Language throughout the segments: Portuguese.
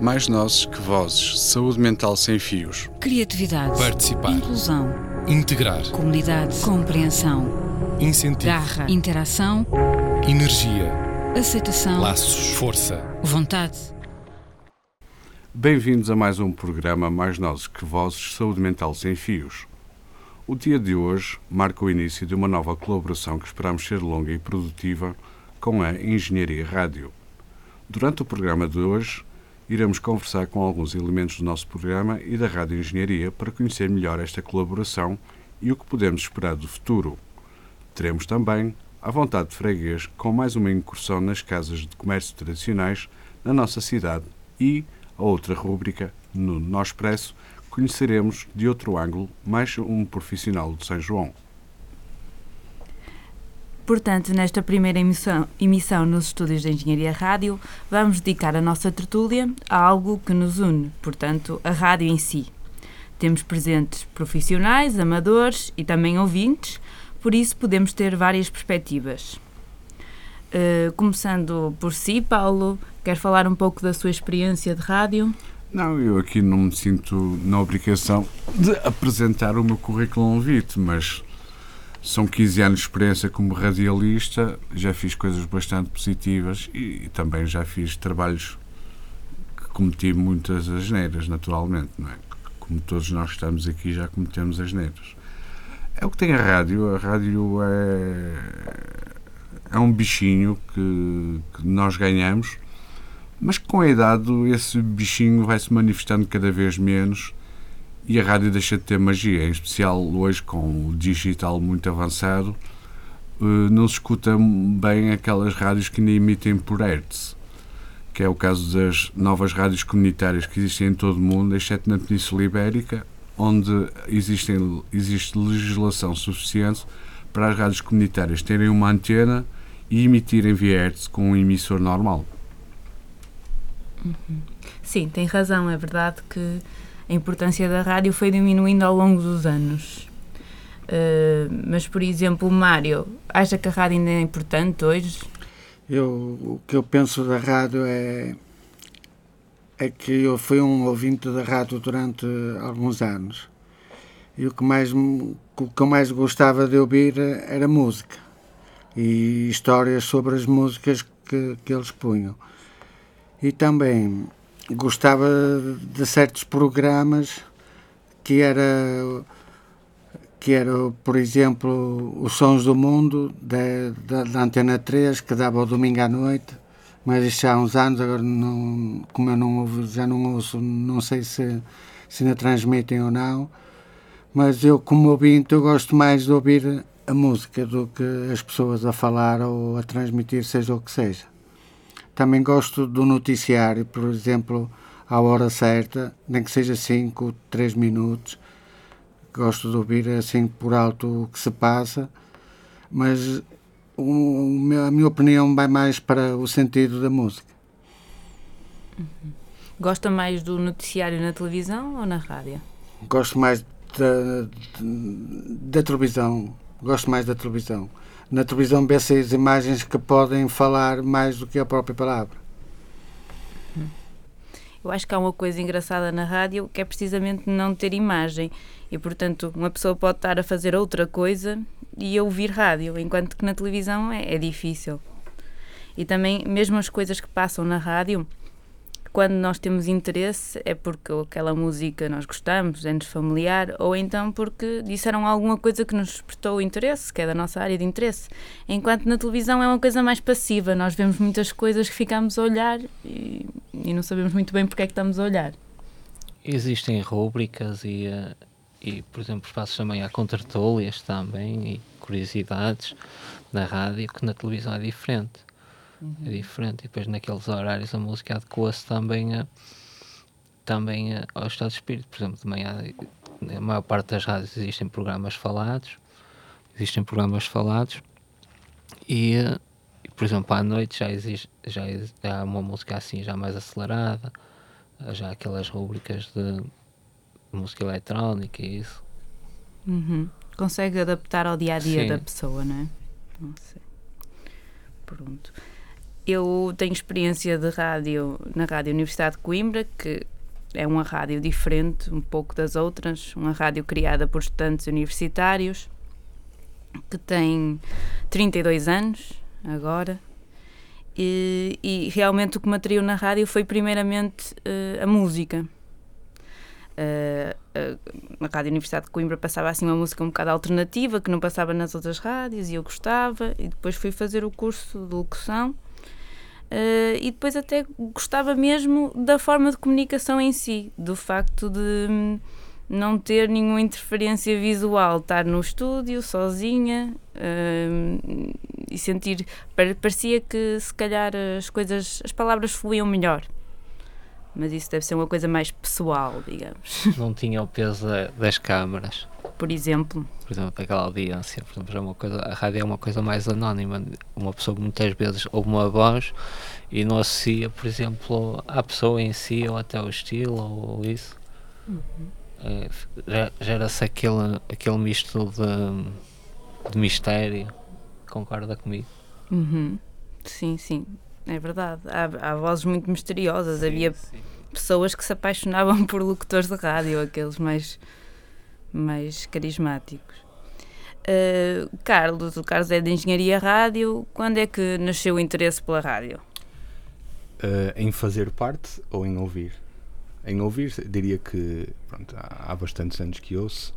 Mais nozes que vozes. Saúde mental sem fios. Criatividade. Participar. Inclusão. Integrar. Comunidade. Compreensão. Incentivo. Garra. Interação. Energia. Aceitação. Laços. Força. Vontade. Bem-vindos a mais um programa Mais Nozes que Vozes Saúde Mental Sem Fios. O dia de hoje marca o início de uma nova colaboração que esperamos ser longa e produtiva com a Engenharia Rádio. Durante o programa de hoje, iremos conversar com alguns elementos do nosso programa e da Rádio Engenharia para conhecer melhor esta colaboração e o que podemos esperar do futuro. Teremos também a vontade de freguês com mais uma incursão nas casas de comércio tradicionais na nossa cidade e a outra rúbrica, no Nós Expresso, conheceremos de outro ângulo mais um profissional de São João. Portanto, nesta primeira emissão, emissão nos estúdios de Engenharia Rádio, vamos dedicar a nossa tertúlia a algo que nos une, portanto, a rádio em si. Temos presentes profissionais, amadores e também ouvintes, por isso podemos ter várias perspectivas. Uh, começando por si, Paulo, quer falar um pouco da sua experiência de rádio? Não, eu aqui não me sinto na obrigação de apresentar o meu currículo vitae, mas são 15 anos de experiência como radialista, já fiz coisas bastante positivas e, e também já fiz trabalhos que cometi muitas asneiras, naturalmente, não é? Como todos nós estamos aqui já cometemos asneiras. É o que tem a rádio, a rádio é é um bichinho que, que nós ganhamos, mas com a idade esse bichinho vai se manifestando cada vez menos e a rádio deixa de ter magia, em especial hoje com o digital muito avançado, eh, não se escuta bem aquelas rádios que ainda emitem por hertz, que é o caso das novas rádios comunitárias que existem em todo o mundo, exceto na Península Ibérica, onde existem, existe legislação suficiente para as rádios comunitárias terem uma antena e emitirem via hertz com um emissor normal. Uhum. Sim, tem razão. É verdade que a importância da rádio foi diminuindo ao longo dos anos. Uh, mas, por exemplo, Mário, acha que a rádio ainda é importante hoje? Eu, o que eu penso da rádio é, é que eu fui um ouvinte da rádio durante alguns anos. E o que, mais, o que eu mais gostava de ouvir era música e histórias sobre as músicas que, que eles punham. E também gostava de certos programas que era que era, por exemplo, os Sons do Mundo da, da, Antena 3, que dava ao domingo à noite, mas isso já há uns anos, agora não, como eu não ouvo, já não ouço, não sei se, se ainda transmitem ou não, mas eu como ouvinte eu gosto mais de ouvir a música do que as pessoas a falar ou a transmitir, seja o que seja. Também gosto do noticiário, por exemplo, à hora certa, nem que seja 5, 3 minutos. Gosto de ouvir assim por alto o que se passa, mas o, a minha opinião vai mais para o sentido da música. Uhum. Gosta mais do noticiário na televisão ou na rádio? Gosto mais da, da televisão gosto mais da televisão. Na televisão vê-se as imagens que podem falar mais do que a própria palavra. Eu acho que há uma coisa engraçada na rádio que é precisamente não ter imagem. E, portanto, uma pessoa pode estar a fazer outra coisa e ouvir rádio, enquanto que na televisão é, é difícil. E também, mesmo as coisas que passam na rádio, quando nós temos interesse é porque aquela música nós gostamos, é-nos familiar, ou então porque disseram alguma coisa que nos despertou interesse, que é da nossa área de interesse. Enquanto na televisão é uma coisa mais passiva, nós vemos muitas coisas que ficamos a olhar e, e não sabemos muito bem porque é que estamos a olhar. Existem rúbricas e, eh, e por exemplo, espaços também há contratolias também e curiosidades na rádio que na televisão é diferente uhum. é diferente. E depois naqueles horários a música adequa-se também, a, também a, ao estado de espírito. Por exemplo, de manhã, a maior parte das rádios existem programas falados, existem programas falados e, por exemplo, à noite já existe já, há uma música assim já mais acelerada, já aquelas rubricas de música eletrónica e isso. Uhum. Consegue adaptar ao dia a dia Sim. da pessoa, não é? Não sei. Pronto. Eu tenho experiência de rádio na Rádio Universidade de Coimbra, que é uma rádio diferente um pouco das outras, uma rádio criada por estudantes universitários, que tem 32 anos agora. E, e realmente o que me atraiu na rádio foi primeiramente uh, a música. Uh, uh, na Rádio Universidade de Coimbra passava assim uma música um bocado alternativa que não passava nas outras rádios e eu gostava e depois fui fazer o curso de locução Uh, e depois até gostava mesmo da forma de comunicação em si, do facto de hum, não ter nenhuma interferência visual, estar no estúdio sozinha uh, e sentir. Parecia que se calhar as coisas, as palavras fluíam melhor. Mas isso deve ser uma coisa mais pessoal, digamos. Não tinha o peso das câmaras por exemplo? Por exemplo, daquela audiência, por exemplo, é uma coisa, a rádio é uma coisa mais anónima. Uma pessoa muitas vezes ouve uma voz e não associa, por exemplo, à pessoa em si ou até o estilo ou isso. Uhum. É, Gera-se aquele, aquele misto de, de mistério. Concorda comigo? Uhum. Sim, sim, é verdade. Há, há vozes muito misteriosas. Sim, Havia sim. pessoas que se apaixonavam por locutores de rádio, aqueles mais mais carismáticos. Uh, Carlos, o Carlos é de Engenharia Rádio. Quando é que nasceu o interesse pela rádio? Uh, em fazer parte ou em ouvir? Em ouvir, diria que pronto, há, há bastantes anos que ouço.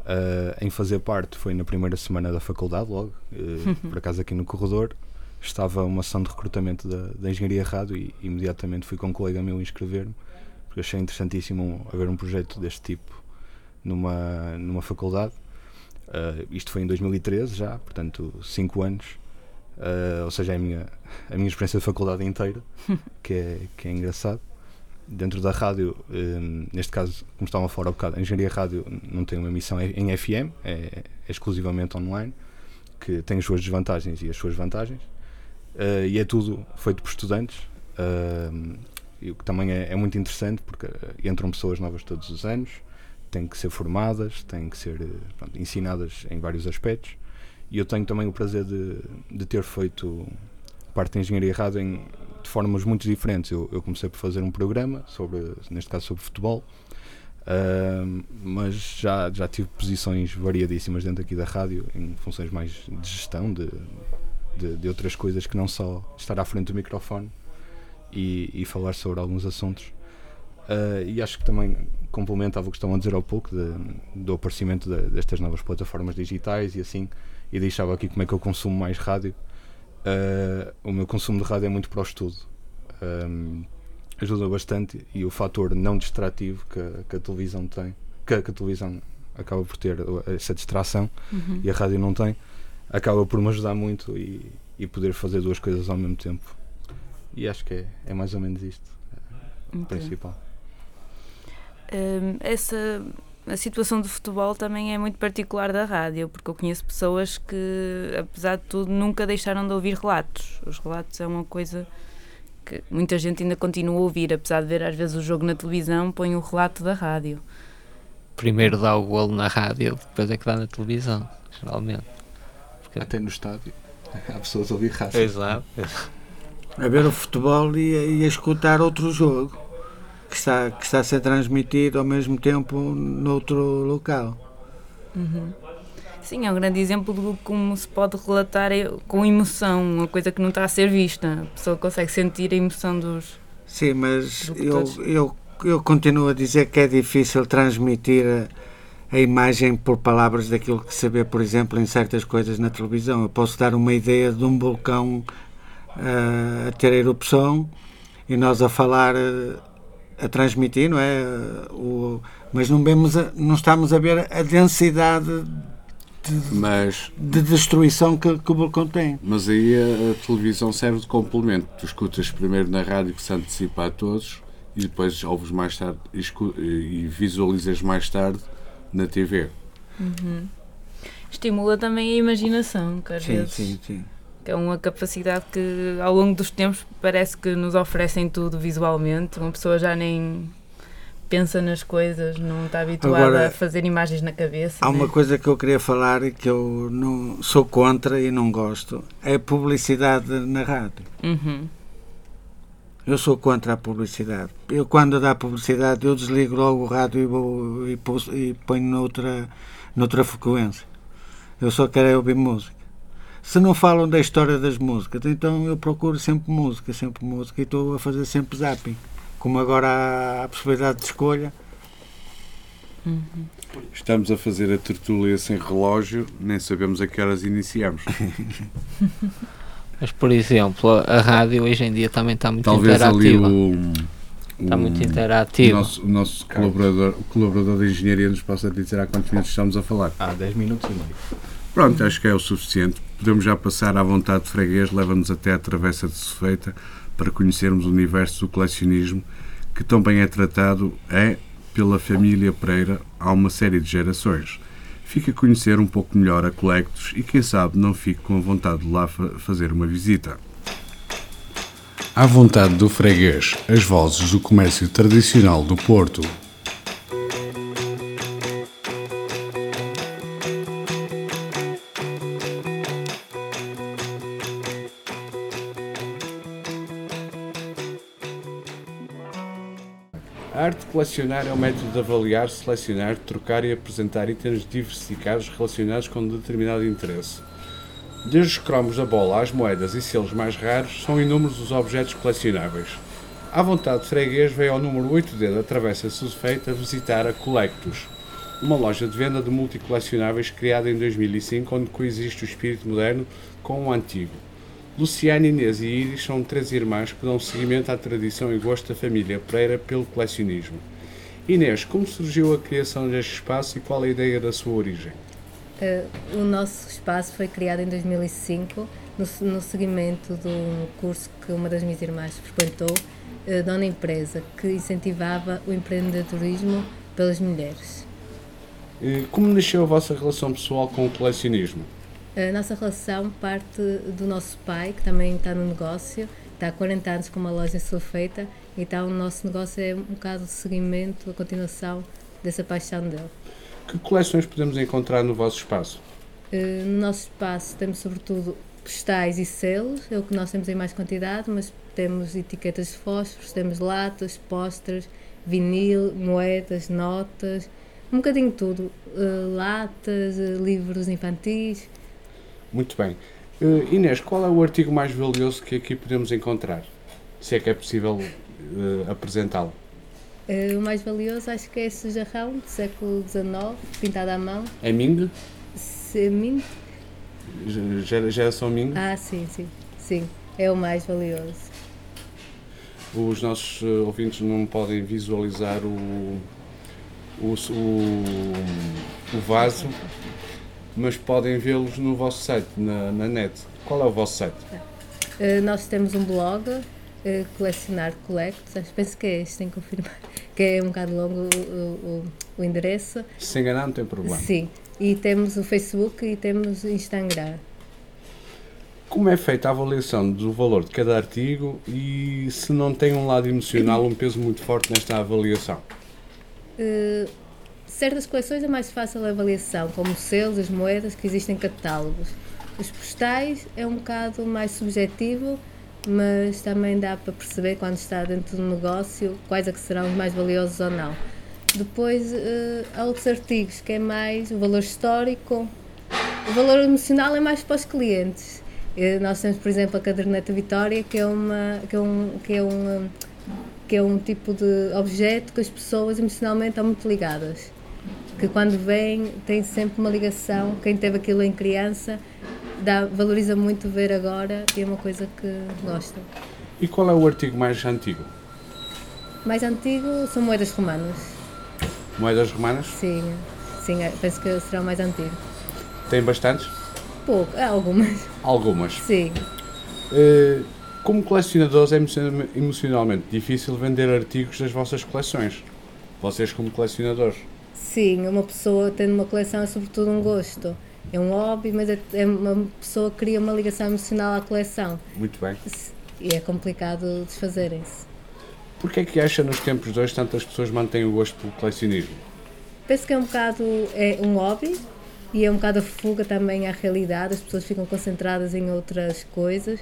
Uh, em fazer parte foi na primeira semana da faculdade, logo, por acaso aqui no corredor. Estava uma ação de recrutamento da, da Engenharia Rádio e imediatamente fui com um colega meu inscrever-me, porque achei interessantíssimo haver um projeto deste tipo numa, numa faculdade. Uh, isto foi em 2013 já, portanto, 5 anos. Uh, ou seja, é a minha, a minha experiência de faculdade inteira, que é, que é engraçado. Dentro da rádio, um, neste caso, como estavam a falar há bocado, a engenharia rádio não tem uma emissão em FM, é, é exclusivamente online, que tem as suas desvantagens e as suas vantagens. Uh, e é tudo feito por estudantes, o que também é, é, muito interessante porque entram pessoas novas todos os anos, têm que ser formadas, têm que ser pronto, ensinadas em vários aspectos. E eu tenho também o prazer de, de ter feito parte da engenharia errada em, de formas muito diferentes. Eu, eu, comecei por fazer um programa, sobre, neste caso sobre futebol, uh, mas já, já tive posições variadíssimas dentro aqui da rádio, em funções mais de gestão, de, de, de outras coisas que não só estar à frente do microfone e, e falar sobre alguns assuntos. Uh, e acho que também complementava o que estavam a dizer há pouco de, do aparecimento de, destas novas plataformas digitais e assim, e deixava aqui como é que eu consumo mais rádio. Uh, o meu consumo de rádio é muito para o estudo. Um, ajuda bastante e o fator não distrativo que, a, que a televisão tem, que, que, a televisão acaba por ter essa distração uhum. e a rádio não tem, acaba por me ajudar muito e, e poder fazer duas coisas ao mesmo tempo. E acho que é, é mais ou menos isto, o okay. principal essa a situação do futebol também é muito particular da rádio, porque eu conheço pessoas que, apesar de tudo, nunca deixaram de ouvir relatos. Os relatos é uma coisa que muita gente ainda continua a ouvir, apesar de ver às vezes o jogo na televisão, põe o relato da rádio. Primeiro dá o golo na rádio, depois é que dá na televisão, geralmente. Porque... Até no estádio. Há pessoas a ouvir rádio. Exato. A ver o futebol e a, e a escutar outro jogo que está, que está a ser transmitido ao mesmo tempo noutro local. Uhum. Sim, é um grande exemplo de como se pode relatar com emoção, uma coisa que não está a ser vista. A pessoa consegue sentir a emoção dos. Sim, mas eu, eu, eu continuo a dizer que é difícil transmitir a, a imagem por palavras daquilo que se vê, por exemplo, em certas coisas na televisão. Eu posso dar uma ideia de um vulcão uh, a ter erupção e nós a falar. Uh, a transmitir, não é? O, mas não, vemos a, não estamos a ver a densidade de, mas, de destruição que, que o vulcão tem. Mas aí a, a, televisão serve de complemento. Tu escutas primeiro na rádio que se antecipa a todos e depois ouves mais tarde e, e visualizas mais tarde na TV. Uhum. Estimula também a imaginação, que às sim, vezes... Sim, sim que é uma capacidade que ao longo dos tempos parece que nos oferecem tudo visualmente, uma pessoa já nem pensa nas coisas, não está habituado Agora, a fazer imagens na cabeça. Há uma né? coisa que eu queria falar e que eu não sou contra e não gosto, é a publicidade na rádio. Uhum. Eu sou contra a publicidade. Eu quando dá publicidade eu desligo logo o rádio e, vou, e, pus- e ponho noutra, noutra frequência. Eu só quero é ouvir música. Se não falam da história das músicas, então eu procuro sempre música, sempre música e estou a fazer sempre zapping. Como agora há a possibilidade de escolha, Estamos a fazer a tertúlia sem relógio, nem sabemos a que horas iniciamos. Mas, por exemplo, a, rádio hoje em dia também está muito Talvez ali interativa. o, Está o- muito o interativa. nosso, o nosso colaborador, o colaborador de engenharia nos possa dizer há quantos minutos estamos a falar. Há 10 minutos e meio. Pronto, acho que é o suficiente. Podemos já passar à vontade de freguês, leva-nos até a Travessa de Sofeita para conhecermos o universo do colecionismo, que tão bem é tratado é pela família Pereira há uma série de gerações. Fique a conhecer um pouco melhor a Colectos e quem sabe não fique com a vontade de lá fa- fazer uma visita. À vontade do freguês, as vozes do comércio tradicional do Porto. Colecionar é um método de avaliar, selecionar, trocar e apresentar itens diversificados relacionados com um determinado interesse. Desde os cromos da bola às moedas e selos mais raros, são inúmeros os objetos colecionáveis. À vontade de freguês veio ao número 8D da Travessa Susfeita visitar a Colectus, uma loja de venda de multicolecionáveis criada em 2005, onde coexiste o espírito moderno com o antigo. Luciana, Inês e Iris são três irmãs que dão seguimento à tradição e gosto da família Pereira pelo colecionismo. Inês, como surgiu a criação deste espaço e qual a ideia da sua origem? Eh, o nosso espaço foi criado em 2005 no, no seguimento de um curso que uma das minhas irmãs frequentou eh, de uma empresa que incentivava o empreendedorismo pelas mulheres. Eh, Como nasceu a vossa relação pessoal com o colecionismo? A nossa relação parte do nosso pai, que também está no negócio, está há 40 anos com uma loja Sulfeita, então o nosso negócio é um bocado de seguimento, a continuação dessa paixão dele. Que coleções podemos encontrar no vosso espaço? Eh, No nosso espaço temos sobretudo postais e selos, é o que nós temos em mais quantidade, mas temos etiquetas de fósforos, temos latas, posters, vinil, moedas, notas, um bocadinho de tudo. Eh, latas, eh, livros infantis. Muito bem. Inês, qual é o artigo mais valioso que aqui podemos encontrar? Se é que é possível eh, apresentá-lo. Eh, o mais valioso acho que é esse jarrão do século XIX, pintado à mão. É Ming? Semin... Gera- Geração Ming? Ah, sim, sim, sim, é o mais valioso. Os nossos eh, ouvintes não podem visualizar o, o, o, o vaso, mas podem vê-los no vosso site, na, na net. Qual é o vosso site? Eh, nós temos um blog, eh, Colecionar Collects, acho- penso que é este, tenho que confirmar, que é um bocado longo o, o- o endereço. Se enganar, não tem problema. Sim, e temos o Facebook e temos o Instagram. Como é feita a avaliação do valor de cada artigo e se não tem um lado emocional, um peso muito forte nesta avaliação? Eh, certas coleções é mais fácil a avaliação, como os selos, as moedas, que existem catálogos. Os postais é um bocado mais subjetivo, mas também dá para perceber quando está dentro do negócio quais é que serão os mais valiosos ou não. Depois eh, há outros artigos que é mais o valor histórico, o valor emocional é mais para os clientes. Eh, Nós temos, por exemplo, a caderneta Vitória, que é, uma, que é, um, que é um, que é um tipo de objeto que as pessoas emocionalmente estão muito ligadas. Que quando vêm tem sempre uma ligação, quem teve aquilo em criança dá, valoriza muito ver agora e é uma coisa que gostam. E qual é o artigo mais antigo? Mais antigo são moedas romanas. Moedas romanas? Sim, sim, é, penso que será o mais antigo. Tem bastantes? Pouco, há algumas. Algumas. Sim. Eh, Como colecionadores, é emociona- emocionalmente difícil vender artigos das vossas coleções. Vocês, como colecionadores. Sim, uma pessoa tendo uma coleção é sobretudo um gosto. É um hobby, mas é, é uma pessoa que cria uma ligação emocional à coleção. Muito bem. E é complicado desfazerem-se. Porquê é que acha nos tempos de hoje tantas pessoas mantêm o gosto pelo colecionismo? Penso que é um bocado é um hobby e é um bocado a fuga também à realidade. As pessoas ficam concentradas em outras coisas,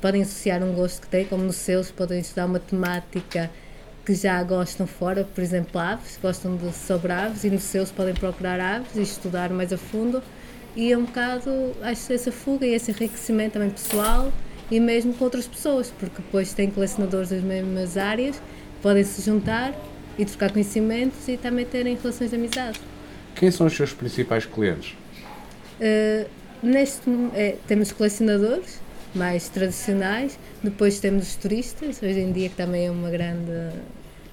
podem associar um gosto que têm, como nos seus, podem estudar uma temática que já gostam fora, por exemplo, aves, gostam de sobre aves e nos seus podem procurar aves e estudar mais a fundo. E é um bocado, acho, essa fuga e esse enriquecimento também pessoal e mesmo com outras pessoas, porque depois têm colecionadores das mesmas áreas, podem se juntar e trocar conhecimentos e também terem relações de amizade. Quem são os seus principais clientes? Uh, neste é, temos colecionadores mais tradicionais, depois temos os turistas, hoje em dia que também é uma grande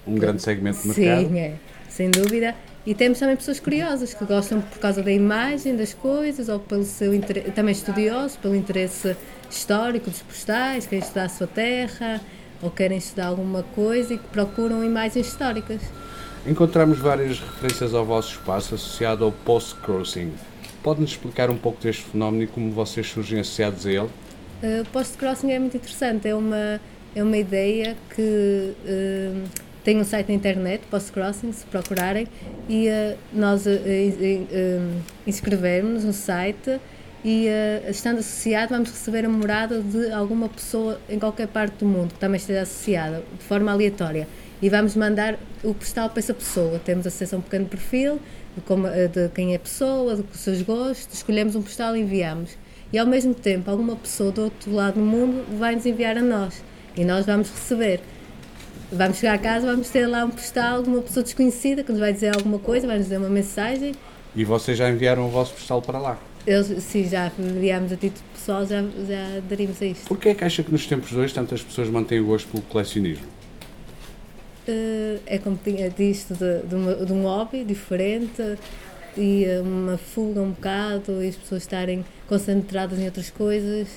um grande segmento de mercado. Sim, é, sem dúvida. E temos também pessoas curiosas que gostam por causa da imagem das coisas ou pelo seu interesse, também estudiosos, pelo interesse histórico dos postais, querem estudar a sua terra ou querem estudar alguma coisa e que procuram imagens históricas. Encontramos várias referências ao vosso espaço associado ao post-crossing. Pode-nos explicar um pouco deste fenómeno e como vocês surgem associados a ele? Uh, post-crossing é muito interessante, é uma, é uma ideia que uh, tem um site na internet, Post-crossing, se procurarem, e uh, nós uh, inscrevemos no site e uh, estando associado vamos receber a morada de alguma pessoa em qualquer parte do mundo que também esteja associada, de forma aleatória. E vamos mandar o postal para essa pessoa. Temos acesso a um pequeno perfil de, como, eh, de quem é a pessoa, dos seus gostos, escolhemos um postal e enviamos. E ao mesmo tempo, alguma pessoa do outro lado do mundo vai nos enviar a nós e nós vamos receber. Vamos chegar a casa, vamos ter lá um postal de uma pessoa desconhecida que nos vai dizer alguma coisa, vai nos dizer uma mensagem. E vocês já enviaram o vosso postal para lá? Eu, sim, já enviámos a título pessoal, já, já aderimos a isto. Porquê é que acha que nos tempos hoje tantas pessoas mantêm o gosto pelo colecionismo? Uh, é como tinha disto, de, de, uma, de um hobby diferente e uma fuga um bocado e as pessoas estarem concentradas em outras coisas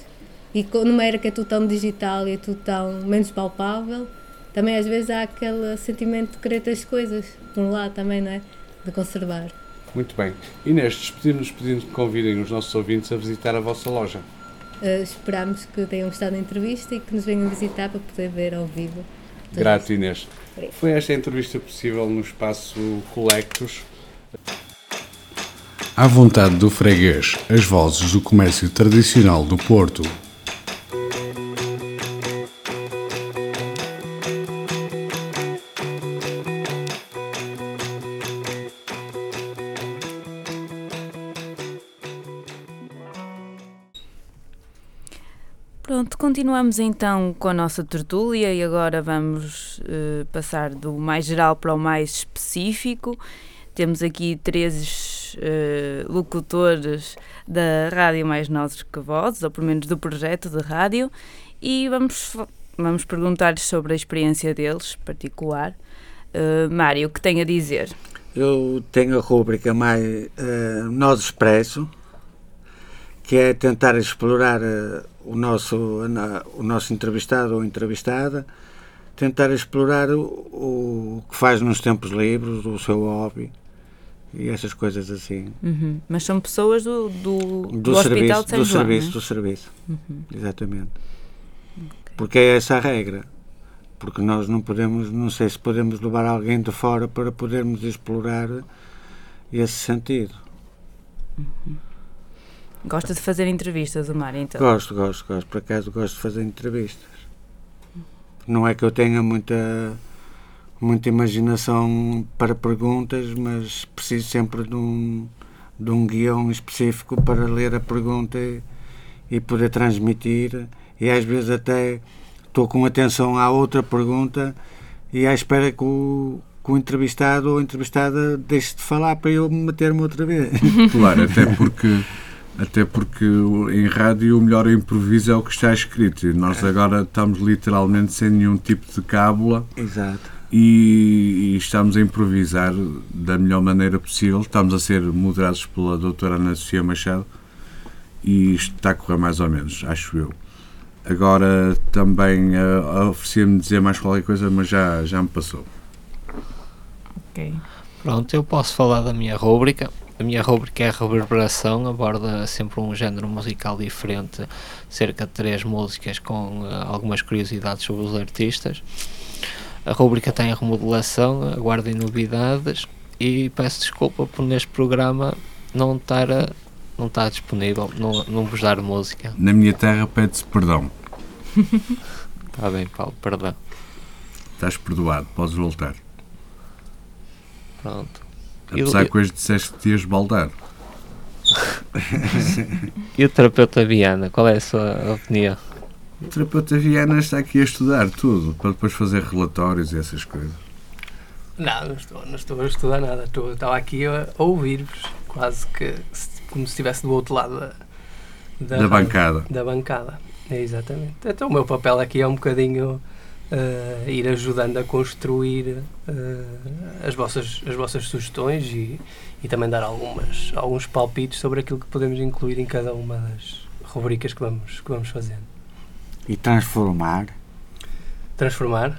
e numa era que é tudo tão digital e é tudo tão menos palpável também às vezes há aquele sentimento de querer ter as coisas por um lado também, não é? De conservar. Muito bem. Inês, despedimos-nos pedindo que convidem os nossos ouvintes a visitar a vossa loja. Uh, esperamos que tenham gostado da entrevista e que nos venham visitar para poder ver ao vivo. Grato, Inês. Foi esta entrevista possível no espaço Colectos. À vontade do freguês, as vozes do comércio tradicional do Porto. Continuamos então com a nossa tertúlia e agora vamos uh, passar do mais geral para o mais específico. Temos aqui três uh, locutores da Rádio Mais Nozes que Vozes, ou pelo menos do projeto de rádio, e vamos, vamos perguntar-lhes sobre a experiência deles, particular. Uh, Mário, o que tem a dizer? Eu tenho a rúbrica mais Nós Expresso, que é tentar explorar uh, o, nosso, o nosso entrevistado ou entrevistada, tentar explorar o, o que faz nos tempos livres, o seu hobby e essas coisas assim. Uhum. Mas são pessoas do, do, do, do serviço, do João, serviço, né? do serviço, uhum. exatamente. Okay. Porque é essa a regra. Porque nós não podemos, não sei se podemos levar alguém de fora para podermos explorar esse sentido. Uhum. Gosta de fazer entrevistas, o Mário, então? Gosto, gosto, gosto. Por acaso gosto de fazer entrevistas. Não é que eu tenha muita, muita imaginação para perguntas, mas preciso sempre de um, de um guião específico para ler a pergunta e, e poder transmitir. E às vezes até estou com atenção à outra pergunta e à espera que o, que o entrevistado ou a entrevistada deixe de falar para eu meter-me outra vez. Claro, até porque até porque em rádio o melhor improviso é o que está escrito. E nós agora estamos literalmente sem nenhum tipo de cábula. Exato. E, e, estamos a improvisar da melhor maneira possível. Estamos a ser moderados pela doutora Ana Sofia Machado e isto está a correr mais ou menos, acho eu. Agora também uh, oferecia-me dizer mais qualquer coisa, mas já, já me passou. Ok. Pronto, eu posso falar da minha rúbrica. A minha rubrica é a reverberação, aborda sempre um género musical diferente, cerca de três músicas com uh, algumas curiosidades sobre os artistas. a rubrica está em remodelação, aguardem novidades e peço desculpa por neste programa não estar, a, não estar disponível, não, não vos dar música. Na minha terra pede-se perdão. Está bem, Paulo, perdão. Estás perdoado, podes voltar. Pronto. Apesar Eu- que hoje disseste que te ias baldar. E o terapeuta Viana, qual é a sua opinião? O terapeuta Viana está aqui a estudar tudo, para depois fazer relatórios e essas coisas. Não, não estou, não estou a estudar nada. Estou, estava aqui a, a ouvir-vos, quase que como se estivesse do outro lado da, Da rádio, bancada. Da bancada, é exatamente. Então o meu papel aqui é um bocadinho eh, ir ajudando a construir eh, as, vossas, as vossas sugestões e, e também dar algumas, alguns palpites sobre aquilo que podemos incluir em cada uma das rubricas que vamos, que vamos fazendo. E transformar. Transformar?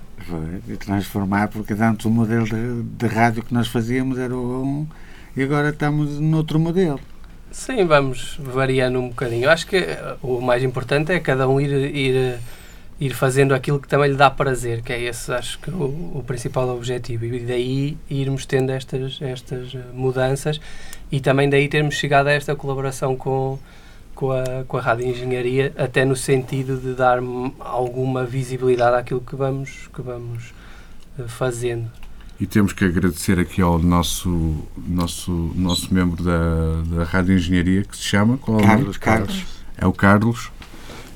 E transformar, porque antes o modelo de, de rádio que nós fazíamos era o um e agora estamos noutro modelo. Sim, vamos variando um bocadinho. Eu acho que eh, o mais importante é cada um ir, ir, ir fazendo aquilo que também lhe dá prazer, que é esse, acho que, o, o principal objetivo. E daí irmos tendo estas, estas eh, mudanças e também daí termos chegado a esta colaboração com, com, a, com a Rádio Engenharia, até no sentido de dar alguma visibilidade àquilo que vamos, que vamos eh, fazendo. E temos que agradecer aqui ao nosso, nosso, nosso membro da, da Rádio Engenharia, que se chama qual é o nome? Carlos, Carlos. É o Carlos,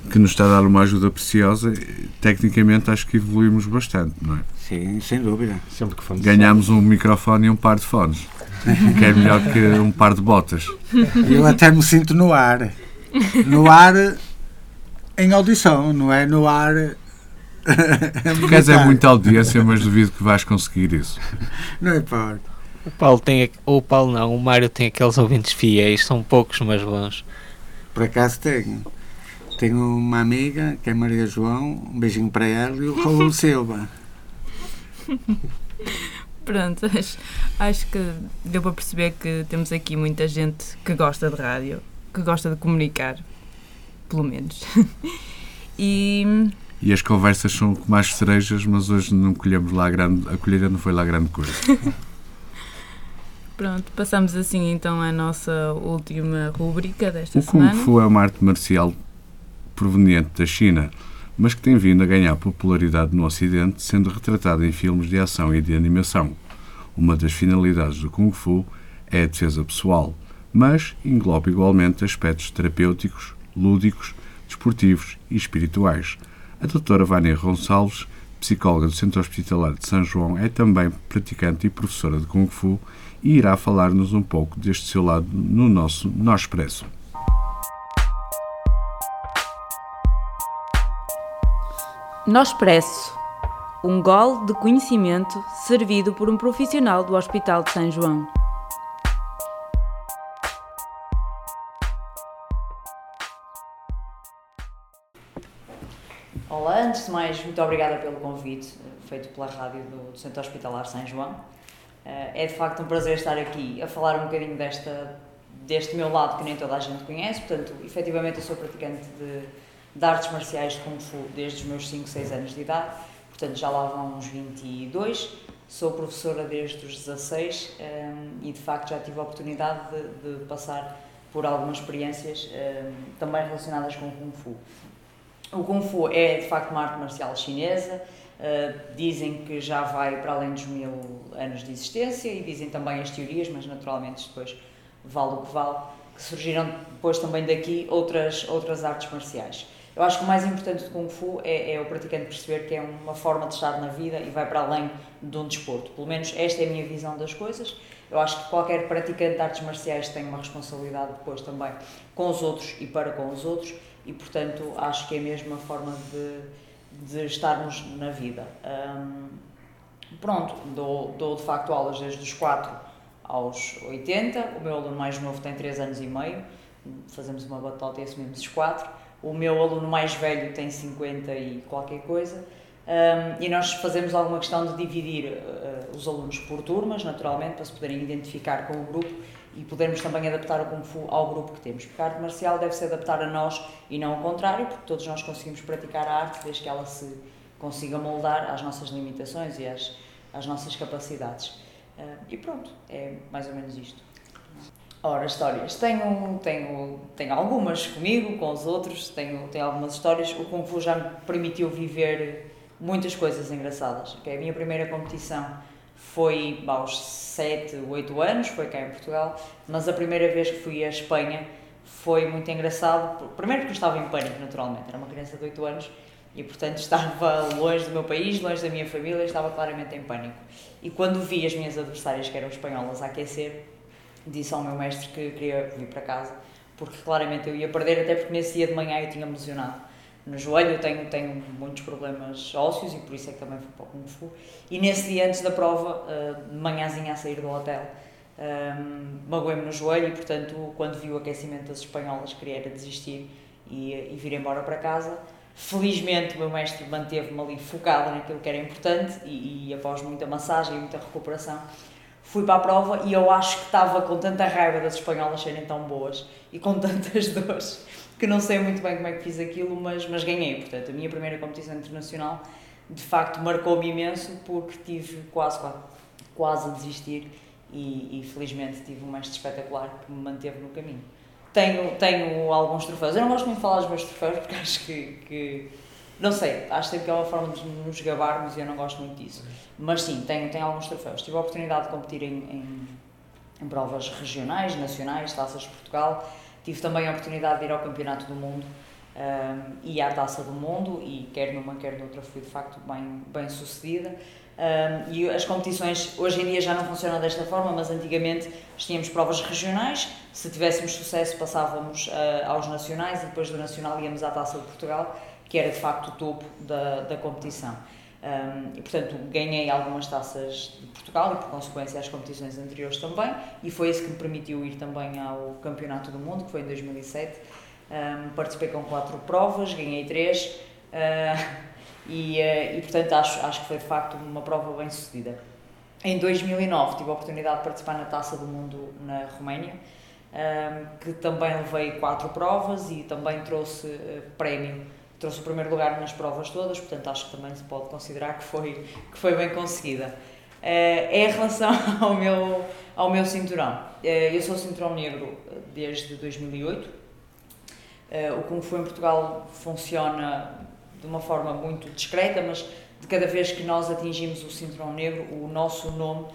que nos está a dar uma ajuda preciosa. Tecnicamente acho que evoluímos bastante, não é? Sim, sem dúvida. Sempre que fomos Ganhámos um microfone e um par de fones, que é melhor que um par de botas. Eu até me sinto no ar. No ar em audição, não é no ar. Queres é muita audiência, mas duvido que vais conseguir isso. Não importa. O Paulo tem, ou o Paulo não, o Mário tem aqueles ouvintes fiéis, são poucos mas bons. Por acaso tenho. Tenho uma amiga que é Maria João, um beijinho para ela, e o Raul Silva. Pronto, acho, acho que deu para perceber que temos aqui muita gente que gosta de rádio, que gosta de comunicar, pelo menos. e E as conversas são como as cerejas, mas hoje não colhemos lá grande. A colheita não foi lá grande coisa. pronto, passamos assim então à nossa última rúbrica desta O Kung semana. Fu é uma arte marcial proveniente da China, mas que tem vindo a ganhar popularidade no Ocidente, sendo retratada em filmes de ação e de animação. Uma das finalidades do Kung Fu é a defesa pessoal, mas engloba igualmente aspectos terapêuticos, lúdicos, desportivos e espirituais. A doutora Vânia Gonçalves, psicóloga do Centro Hospitalar de São João, é também praticante e professora de Kung Fu e irá falar-nos um pouco deste seu lado no nosso Nós Expresso. No Expresso, um gol de conhecimento servido por um profissional do Hospital de São João. Olá, antes de mais, muito obrigada pelo convite eh, feito pela rádio do, do Centro Hospitalar São João. Eh, É de facto um prazer estar aqui a falar um bocadinho desta, deste meu lado que nem toda a gente conhece. Portanto, efetivamente, eu sou praticante de, de artes marciais de Kung Fu desde os meus 5, 6 anos de idade, portanto, já lá vão uns 22. Sou professora desde os 16 eh, e de facto já tive a oportunidade de, de passar por algumas experiências eh, também relacionadas com o Kung Fu. O Kung Fu é de facto uma arte marcial chinesa. Uh, dizem que já vai para além dos mil anos de existência e dizem também as teorias, mas naturalmente depois vale o que vale, que surgiram depois também daqui outras, outras artes marciais. Eu acho que o mais importante do Kung Fu é, é o praticante perceber que é uma forma de estar na vida e vai para além de um desporto. Pelo menos esta é a minha visão das coisas. Eu acho que qualquer praticante de artes marciais tem uma responsabilidade depois também com os outros e para com os outros e portanto acho que é mesmo a forma de, de estarmos na vida. Pronto, dou, dou de facto aulas desde os 4 aos 80, o meu aluno mais novo tem 3 anos e meio, fazemos uma batota e assumimos os 4, o meu aluno mais velho tem 50 e qualquer coisa. Um, e nós fazemos alguma questão de dividir uh, os alunos por turmas, naturalmente, para se poderem identificar com o grupo e podermos também adaptar o Kung Fu ao grupo que temos. Porque a arte marcial deve se adaptar a nós e não ao contrário, porque todos nós conseguimos praticar a arte desde que ela se consiga moldar às nossas limitações e às, às nossas capacidades. Uh, e pronto, é mais ou menos isto. Ora, histórias. Tenho, tenho, tenho algumas comigo, com os outros, tenho, tenho algumas histórias. O Kung Fu já me permitiu viver muitas coisas engraçadas. Okay? A minha primeira competição foi aos 7, 8 anos, foi cá em Portugal, mas a primeira vez que fui à Espanha foi muito engraçado. Primeiro porque eu estava em pânico, naturalmente, era uma criança de 8 anos e, portanto, estava longe do meu país, longe da minha família, estava claramente em pânico. E quando vi as minhas adversárias, que eram espanholas, a aquecer, disse ao meu mestre que queria vir para casa, porque claramente eu ia perder, até porque nesse dia de manhã eu tinha-me lesionado no joelho, eu tenho, tenho muitos problemas ósseos e por isso é que também fui para o Kung Fu. E nesse dia antes da prova, uh, de manhãzinha a sair do hotel, um, ehm, magoei-me no joelho e, portanto, quando vi o aquecimento das espanholas, queria desistir e, e vir embora para casa. Felizmente, o meu mestre manteve-me ali focada naquilo que era importante e, e após muita massagem e muita recuperação, fui para a prova e eu acho que estava com tanta raiva das espanholas serem tão boas e com tantas dores que não sei muito bem como é que fiz aquilo, mas, mas ganhei. Portanto, a minha primeira competição internacional de facto marcou-me imenso porque tive quase, quase, quase a desistir e, e felizmente tive um mestre espetacular que me manteve no caminho. Tenho, tenho alguns troféus. Eu não gosto muito de falar dos meus troféus porque acho que, que não sei, acho que é uma forma de nos gabarmos e eu não gosto muito disso. Mas sim, tenho, tenho alguns troféus. Tive a oportunidade de competir em, em, em provas regionais, nacionais, taças de Portugal. Tive também a oportunidade de ir ao Campeonato do Mundo um, e à Taça do Mundo, e quer numa, quer noutra fui de facto bem, bem sucedida. Um, e as competições hoje em dia já não funcionam desta forma, mas antigamente tínhamos provas regionais. Se tivéssemos sucesso, passávamos uh, aos nacionais e depois do nacional íamos à Taça de Portugal que era de facto o topo da, da competição. Um, e portanto ganhei algumas taças de Portugal e por consequência as competições anteriores também e foi isso que me permitiu ir também ao Campeonato do Mundo que foi em 2007 um, participei com quatro provas ganhei três uh, e, uh, e portanto acho, acho que foi de facto uma prova bem sucedida em 2009 tive a oportunidade de participar na Taça do Mundo na Roménia um, que também levei quatro provas e também trouxe uh, prémio trouxe o primeiro lugar nas provas todas, portanto acho que também se pode considerar que foi, que foi bem conseguida. Eh, é em relação ao meu, ao meu cinturão. Eh, eu sou cinturão negro desde 2008. Eh, o Kung Fu em Portugal funciona de uma forma muito discreta, mas de cada vez que nós atingimos o cinturão negro, o nosso nome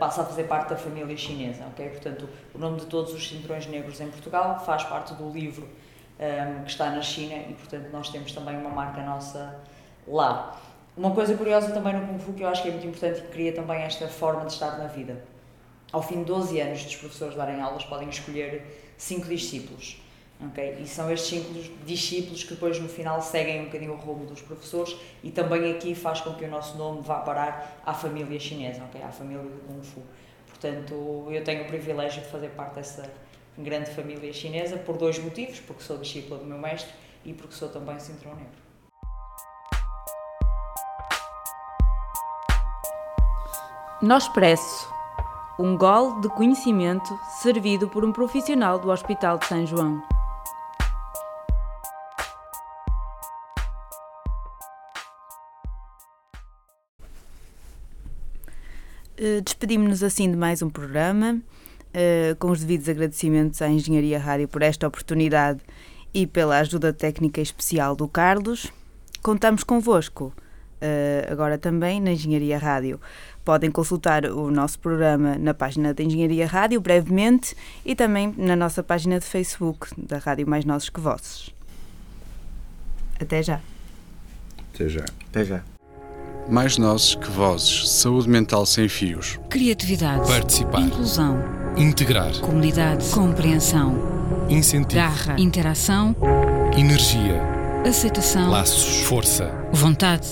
passa a fazer parte da família chinesa, ok? Portanto, o nome de todos os cinturões negros em Portugal faz parte do livro um, que está na China e, portanto, nós temos também uma marca nossa lá. Uma coisa curiosa também no Kung Fu que eu acho que é muito importante e que cria também esta forma de estar na vida. Ao fim de 12 anos dos professores darem aulas, podem escolher cinco discípulos. Okay? E são estes cinco discípulos que depois no final seguem um bocadinho o rumo dos professores e também aqui faz com que o nosso nome vá parar à família chinesa, okay? à família do Kung Fu. Portanto, eu tenho o privilégio de fazer parte dessa, grande família chinesa por dois motivos, porque sou discípula do meu mestre e porque sou também cinturão negro. No Expresso, um gol de conhecimento servido por um profissional do Hospital de São João. Eh, despedimos-nos assim de mais um programa. Uh, com os devidos agradecimentos à Engenharia Rádio por esta oportunidade e pela ajuda técnica especial do Carlos. Contamos convosco uh, agora também na Engenharia Rádio. Podem consultar o nosso programa na página da Engenharia Rádio brevemente e também na nossa página de Facebook da Rádio Mais Nossos que Vossos. Até já. Até já. Até já. Mais nozes que vozes. Saúde mental sem fios. Criatividade. Participar. Inclusão. Integrar. Comunidade. Compreensão. Incentivo. Garra. Interação. Energia. Aceitação. Laços. Força. Vontade.